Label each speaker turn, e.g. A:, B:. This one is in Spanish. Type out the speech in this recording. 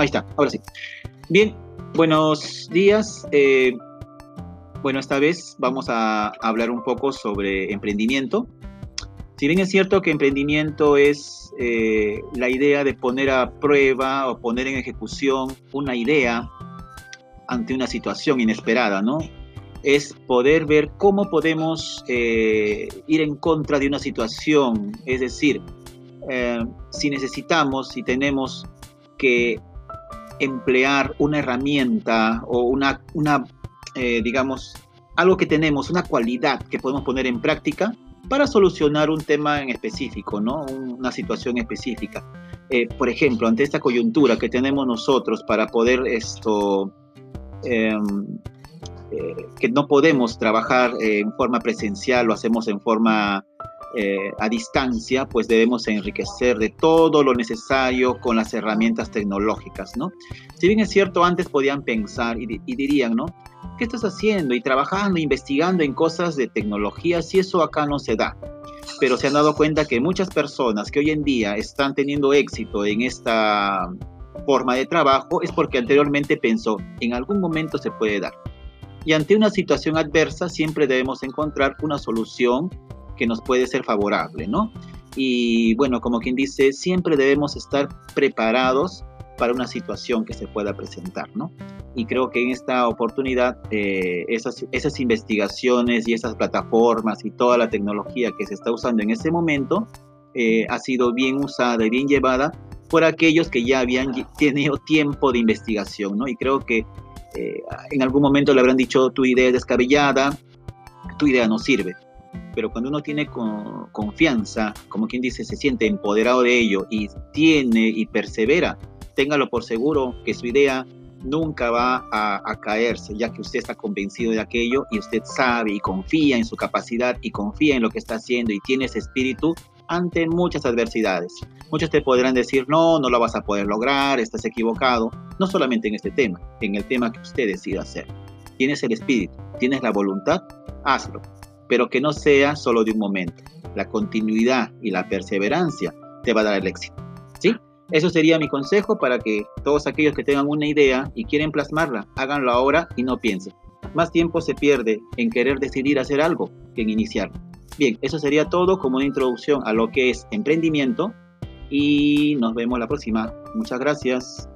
A: Ahí está, ahora sí. Bien, buenos días. Eh, bueno, esta vez vamos a hablar un poco sobre emprendimiento. Si bien es cierto que emprendimiento es eh, la idea de poner a prueba o poner en ejecución una idea ante una situación inesperada, ¿no? Es poder ver cómo podemos eh, ir en contra de una situación, es decir, si necesitamos, si tenemos que emplear una herramienta o una, una eh, digamos, algo que tenemos, una cualidad que podemos poner en práctica para solucionar un tema en específico, ¿no? Una situación específica. Eh, por ejemplo, ante esta coyuntura que tenemos nosotros para poder esto, em, eh, que no podemos trabajar en forma presencial, lo hacemos en forma eh, a distancia, pues debemos enriquecer de todo lo necesario con las herramientas tecnológicas, ¿no? Si bien es cierto, antes podían pensar y, dirían, ¿no? ¿Qué estás haciendo? Y trabajando, investigando en cosas de tecnología, si eso acá no se da. Pero se han dado cuenta que muchas personas que hoy en día están teniendo éxito en esta forma de trabajo es porque anteriormente pensó, en algún momento se puede dar. Y ante una situación adversa siempre debemos encontrar una solución que nos puede ser favorable, ¿no? Y bueno, como quien dice, siempre debemos estar preparados para una situación que se pueda presentar, ¿no? Y creo que en esta oportunidad eh, esas, investigaciones y esas plataformas y toda la tecnología que se está usando en ese momento eh, ha sido bien usada y bien llevada por aquellos que ya habían tenido tiempo de investigación, ¿no? Y creo que eh, en algún momento le habrán dicho tu idea es descabellada, tu idea no sirve pero cuando uno tiene confianza, como quien dice, se siente empoderado de ello y tiene y persevera, téngalo por seguro que su idea nunca va a, caerse, ya que usted está convencido de aquello y usted sabe y confía en su capacidad y confía en lo que está haciendo y tiene ese espíritu ante muchas adversidades. Muchos te podrán decir, no, no lo vas a poder lograr, estás equivocado, no solamente en este tema, en el tema que usted decida hacer. Tienes el espíritu, tienes la voluntad, hazlo pero que no sea solo de un momento. La continuidad y la perseverancia te va a dar el éxito. ¿Sí? Eso sería mi consejo para que todos aquellos que tengan una idea y quieren plasmarla, háganlo ahora y no piensen. Más tiempo se pierde en querer decidir hacer algo que en iniciarlo. Bien, eso sería todo como una introducción a lo que es emprendimiento y nos vemos la próxima. Muchas gracias.